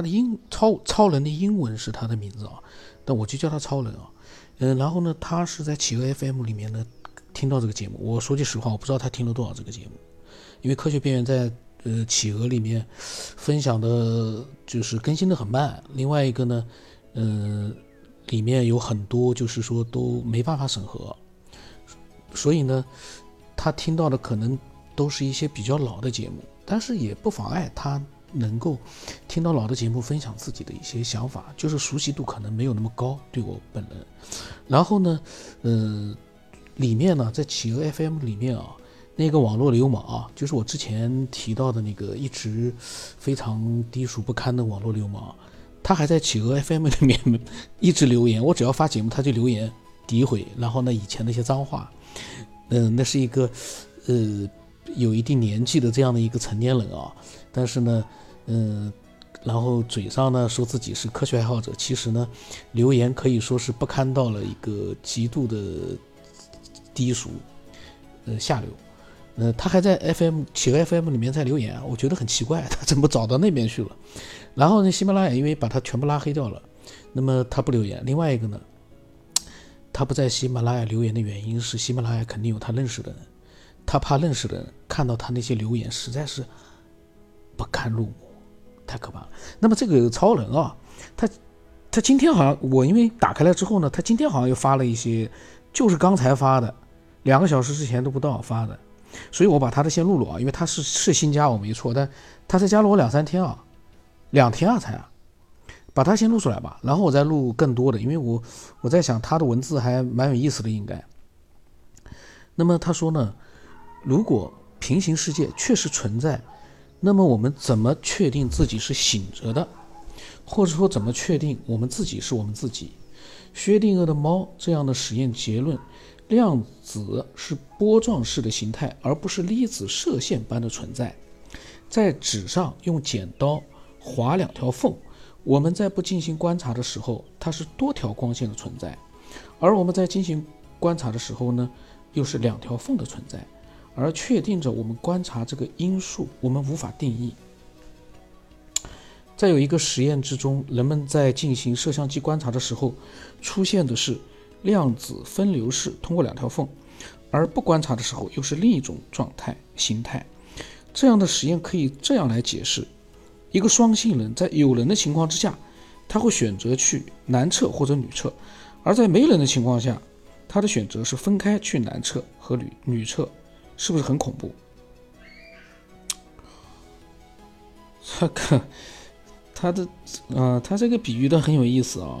他的英超超人的英文是他的名字啊，但我就叫他超人啊。嗯，然后呢，他是在企鹅 FM 里面呢听到这个节目。我说句实话，我不知道他听了多少这个节目，因为科学边缘在呃企鹅里面分享的就是更新的很慢。另外一个呢，嗯，里面有很多就是说都没办法审核，所以呢，他听到的可能都是一些比较老的节目，但是也不妨碍他。能够听到老的节目，分享自己的一些想法，就是熟悉度可能没有那么高，对我本人。然后呢，呃，里面呢，在企鹅 FM 里面啊，那个网络流氓啊，就是我之前提到的那个一直非常低俗不堪的网络流氓，他还在企鹅 FM 里面一直留言。我只要发节目，他就留言诋毁，然后呢，以前那些脏话，嗯，那是一个呃有一定年纪的这样的一个成年人啊，但是呢。嗯，然后嘴上呢说自己是科学爱好者，其实呢，留言可以说是不堪到了一个极度的低俗，呃下流。呃，他还在 FM 企鹅 FM 里面在留言，我觉得很奇怪，他怎么找到那边去了？然后呢，喜马拉雅因为把他全部拉黑掉了，那么他不留言。另外一个呢，他不在喜马拉雅留言的原因是喜马拉雅肯定有他认识的人，他怕认识的人看到他那些留言实在是不堪入目。太可怕了。那么这个超人啊，他他今天好像我因为打开了之后呢，他今天好像又发了一些，就是刚才发的，两个小时之前都不到发的，所以我把他的先录录啊，因为他是是新加我没错，但他才加了我两三天啊，两天啊才啊，把他先录出来吧，然后我再录更多的，因为我我在想他的文字还蛮有意思的应该。那么他说呢，如果平行世界确实存在。那么我们怎么确定自己是醒着的，或者说怎么确定我们自己是我们自己？薛定谔的猫这样的实验结论：量子是波状式的形态，而不是粒子射线般的存在。在纸上用剪刀划两条缝，我们在不进行观察的时候，它是多条光线的存在；而我们在进行观察的时候呢，又是两条缝的存在。而确定着我们观察这个因素，我们无法定义。在有一个实验之中，人们在进行摄像机观察的时候，出现的是量子分流式通过两条缝，而不观察的时候又是另一种状态形态。这样的实验可以这样来解释：一个双性人在有人的情况之下，他会选择去男厕或者女厕；而在没人的情况下，他的选择是分开去男厕和女女厕。是不是很恐怖？这个，他的，呃，他这个比喻的很有意思啊。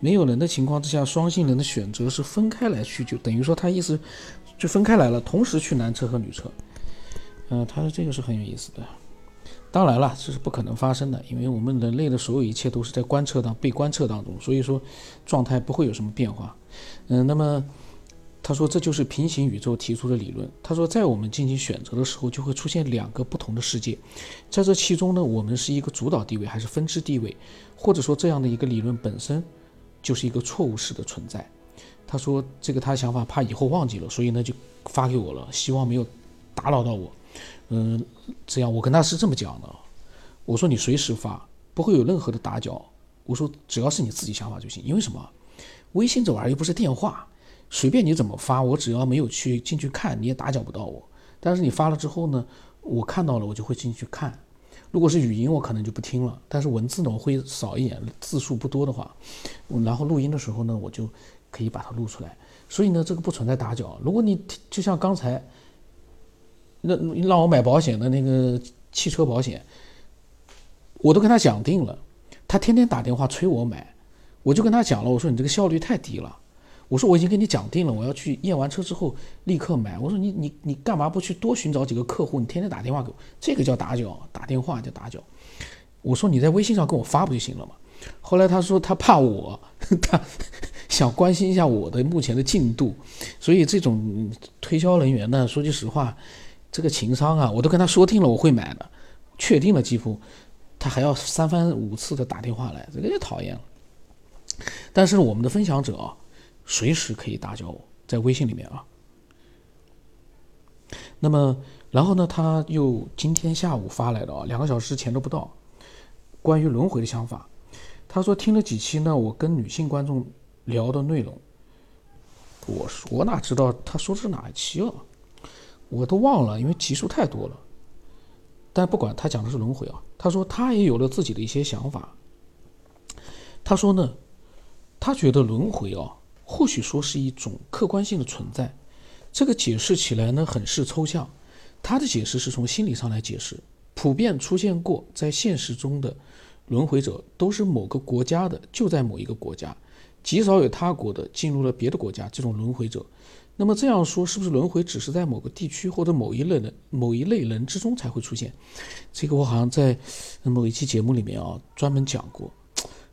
没有人的情况之下，双性人的选择是分开来去，就等于说他意思就分开来了，同时去男厕和女厕。嗯，他的这个是很有意思的。当然了，这是不可能发生的，因为我们人类的所有一切都是在观测当被观测当中，所以说状态不会有什么变化。嗯，那么。他说：“这就是平行宇宙提出的理论。他说，在我们进行选择的时候，就会出现两个不同的世界。在这其中呢，我们是一个主导地位还是分支地位，或者说这样的一个理论本身就是一个错误式的存在。”他说：“这个他想法怕以后忘记了，所以呢就发给我了，希望没有打扰到我。嗯，这样我跟他是这么讲的。我说你随时发，不会有任何的打搅。我说只要是你自己想法就行，因为什么？微信这玩意儿又不是电话。”随便你怎么发，我只要没有去进去看，你也打搅不到我。但是你发了之后呢，我看到了，我就会进去看。如果是语音，我可能就不听了。但是文字呢，我会少一点，字数不多的话，然后录音的时候呢，我就可以把它录出来。所以呢，这个不存在打搅。如果你就像刚才那让我买保险的那个汽车保险，我都跟他讲定了，他天天打电话催我买，我就跟他讲了，我说你这个效率太低了。我说我已经跟你讲定了，我要去验完车之后立刻买。我说你你你干嘛不去多寻找几个客户？你天天打电话给我，这个叫打搅，打电话叫打搅。我说你在微信上跟我发不就行了吗？后来他说他怕我，他 想关心一下我的目前的进度。所以这种推销人员呢，说句实话，这个情商啊，我都跟他说定了我会买的，确定了几乎，他还要三番五次的打电话来，这个就讨厌了。但是我们的分享者啊。随时可以打搅我，在微信里面啊。那么，然后呢，他又今天下午发来的啊，两个小时前都不到。关于轮回的想法。他说听了几期呢，我跟女性观众聊的内容，我我哪知道他说的是哪一期啊？我都忘了，因为集数太多了。但不管他讲的是轮回啊，他说他也有了自己的一些想法。他说呢，他觉得轮回啊，或许说是一种客观性的存在，这个解释起来呢很是抽象。他的解释是从心理上来解释，普遍出现过在现实中的轮回者都是某个国家的，就在某一个国家，极少有他国的进入了别的国家这种轮回者。那么这样说，是不是轮回只是在某个地区或者某一类人、某一类人之中才会出现？这个我好像在某一期节目里面啊专门讲过。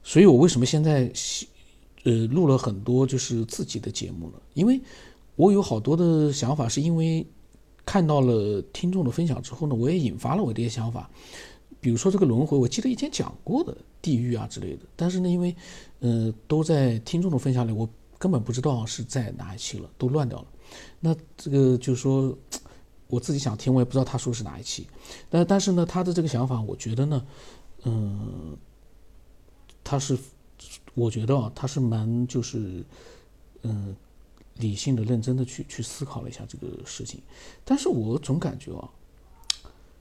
所以我为什么现在呃录了很多就是自己的节目了？因为我有好多的想法，是因为看到了听众的分享之后呢，我也引发了我的一些想法。比如说这个轮回，我记得以前讲过的地狱啊之类的，但是呢，因为呃都在听众的分享里，我。根本不知道是在哪一期了，都乱掉了。那这个就是说，我自己想听，我也不知道他说是哪一期。但但是呢，他的这个想法，我觉得呢，嗯，他是，我觉得啊，他是蛮就是，嗯，理性的、认真的去去思考了一下这个事情。但是我总感觉啊，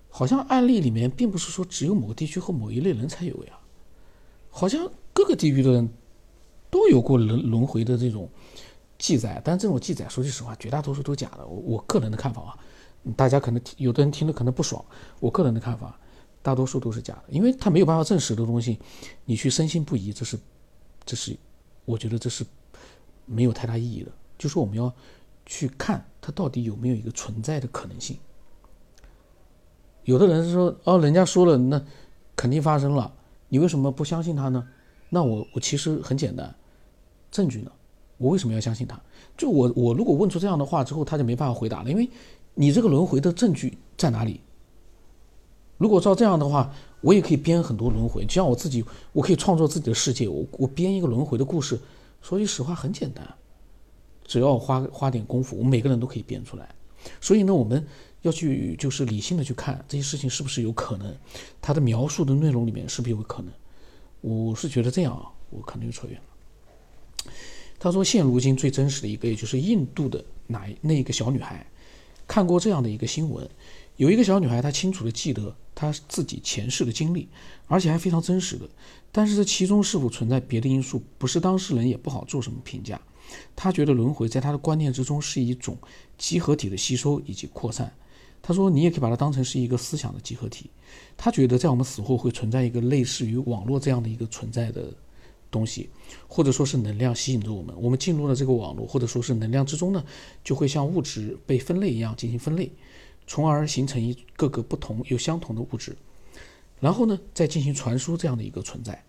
好像案例里面并不是说只有某个地区或某一类人才有呀，好像各个地域的人。都有过轮轮回的这种记载，但这种记载说句实话，绝大多数都假的。我我个人的看法啊，大家可能有的人听了可能不爽。我个人的看法，大多数都是假的，因为他没有办法证实的东西，你去深信不疑，这是这是我觉得这是没有太大意义的。就是我们要去看它到底有没有一个存在的可能性。有的人说哦，人家说了，那肯定发生了，你为什么不相信他呢？那我我其实很简单，证据呢？我为什么要相信他？就我我如果问出这样的话之后，他就没办法回答了，因为你这个轮回的证据在哪里？如果照这样的话，我也可以编很多轮回，就像我自己，我可以创作自己的世界，我我编一个轮回的故事。说句实话，很简单，只要花花点功夫，我们每个人都可以编出来。所以呢，我们要去就是理性的去看这些事情是不是有可能，它的描述的内容里面是不是有可能。我是觉得这样啊，我可能又扯远了。他说，现如今最真实的一个，也就是印度的哪那一个小女孩，看过这样的一个新闻，有一个小女孩，她清楚的记得她自己前世的经历，而且还非常真实的。但是这其中是否存在别的因素，不是当事人也不好做什么评价。她觉得轮回在她的观念之中是一种集合体的吸收以及扩散。他说：“你也可以把它当成是一个思想的集合体。他觉得在我们死后会存在一个类似于网络这样的一个存在的东西，或者说是能量吸引着我们。我们进入了这个网络，或者说是能量之中呢，就会像物质被分类一样进行分类，从而形成一个个不同又相同的物质，然后呢再进行传输这样的一个存在。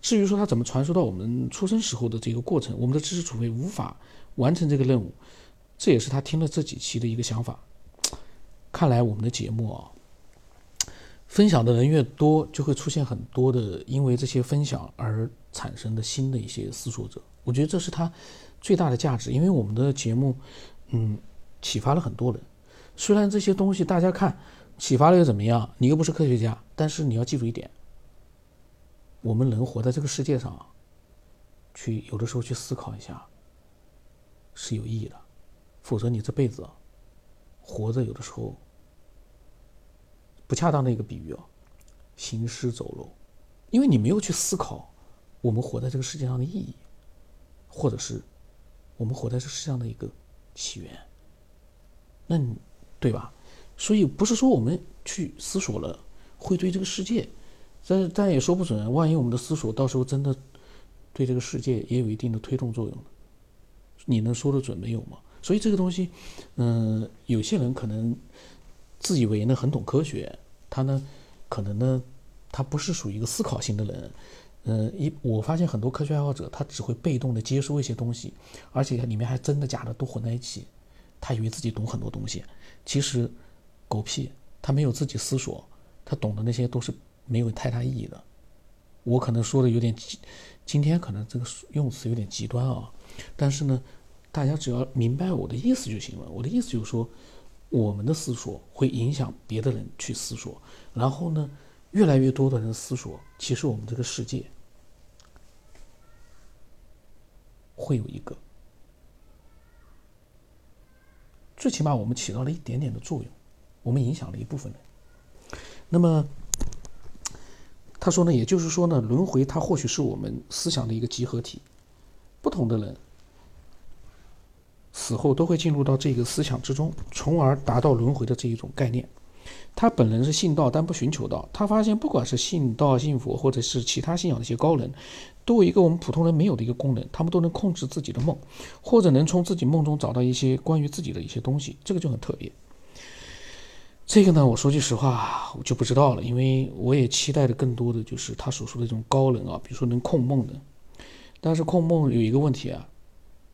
至于说它怎么传输到我们出生时候的这个过程，我们的知识储备无法完成这个任务。这也是他听了这几期的一个想法。”看来我们的节目啊，分享的人越多，就会出现很多的因为这些分享而产生的新的一些思索者。我觉得这是它最大的价值，因为我们的节目，嗯，启发了很多人。虽然这些东西大家看启发了又怎么样？你又不是科学家，但是你要记住一点：我们能活在这个世界上，去有的时候去思考一下是有意义的，否则你这辈子。活着有的时候不恰当的一个比喻啊，行尸走肉，因为你没有去思考我们活在这个世界上的意义，或者是我们活在这世上的一个起源，那你对吧？所以不是说我们去思索了会对这个世界，但但也说不准，万一我们的思索到时候真的对这个世界也有一定的推动作用你能说得准没有吗？所以这个东西，嗯，有些人可能自以为呢很懂科学，他呢可能呢他不是属于一个思考型的人，嗯，一我发现很多科学爱好者他只会被动的接收一些东西，而且里面还真的假的都混在一起，他以为自己懂很多东西，其实狗屁，他没有自己思索，他懂的那些都是没有太大意义的。我可能说的有点，今天可能这个用词有点极端啊，但是呢。大家只要明白我的意思就行了。我的意思就是说，我们的思索会影响别的人去思索，然后呢，越来越多的人思索，其实我们这个世界会有一个，最起码我们起到了一点点的作用，我们影响了一部分人。那么他说呢，也就是说呢，轮回它或许是我们思想的一个集合体，不同的人。死后都会进入到这个思想之中，从而达到轮回的这一种概念。他本人是信道，但不寻求道。他发现，不管是信道、信佛，或者是其他信仰的一些高人，都有一个我们普通人没有的一个功能，他们都能控制自己的梦，或者能从自己梦中找到一些关于自己的一些东西，这个就很特别。这个呢，我说句实话，我就不知道了，因为我也期待的更多的就是他所说的这种高人啊，比如说能控梦的。但是控梦有一个问题啊，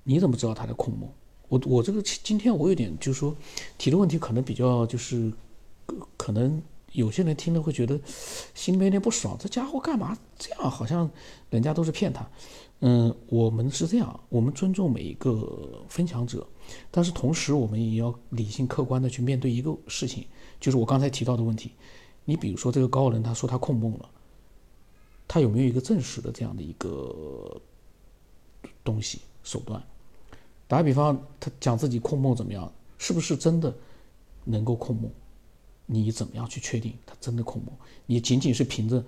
你怎么知道他在控梦？我我这个今天我有点就是说提的问题可能比较就是可能有些人听了会觉得心里面有点不爽，这家伙干嘛这样？好像人家都是骗他。嗯，我们是这样，我们尊重每一个分享者，但是同时我们也要理性客观的去面对一个事情，就是我刚才提到的问题。你比如说这个高人他说他控梦了，他有没有一个正实的这样的一个东西手段？打个比方，他讲自己控梦怎么样？是不是真的能够控梦？你怎么样去确定他真的恐怖？你仅仅是凭着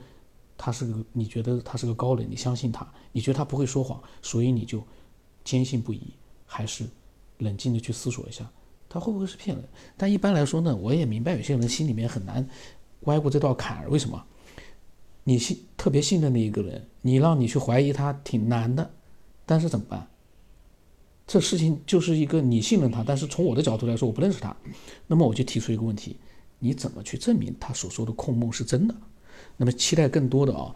他是个，你觉得他是个高人，你相信他，你觉得他不会说谎，所以你就坚信不疑，还是冷静的去思索一下，他会不会是骗人？但一般来说呢，我也明白有些人心里面很难歪过这道坎儿。为什么？你信特别信任的一个人，你让你去怀疑他挺难的，但是怎么办？这事情就是一个你信任他，但是从我的角度来说，我不认识他，那么我就提出一个问题：你怎么去证明他所说的控梦是真的？那么期待更多的啊，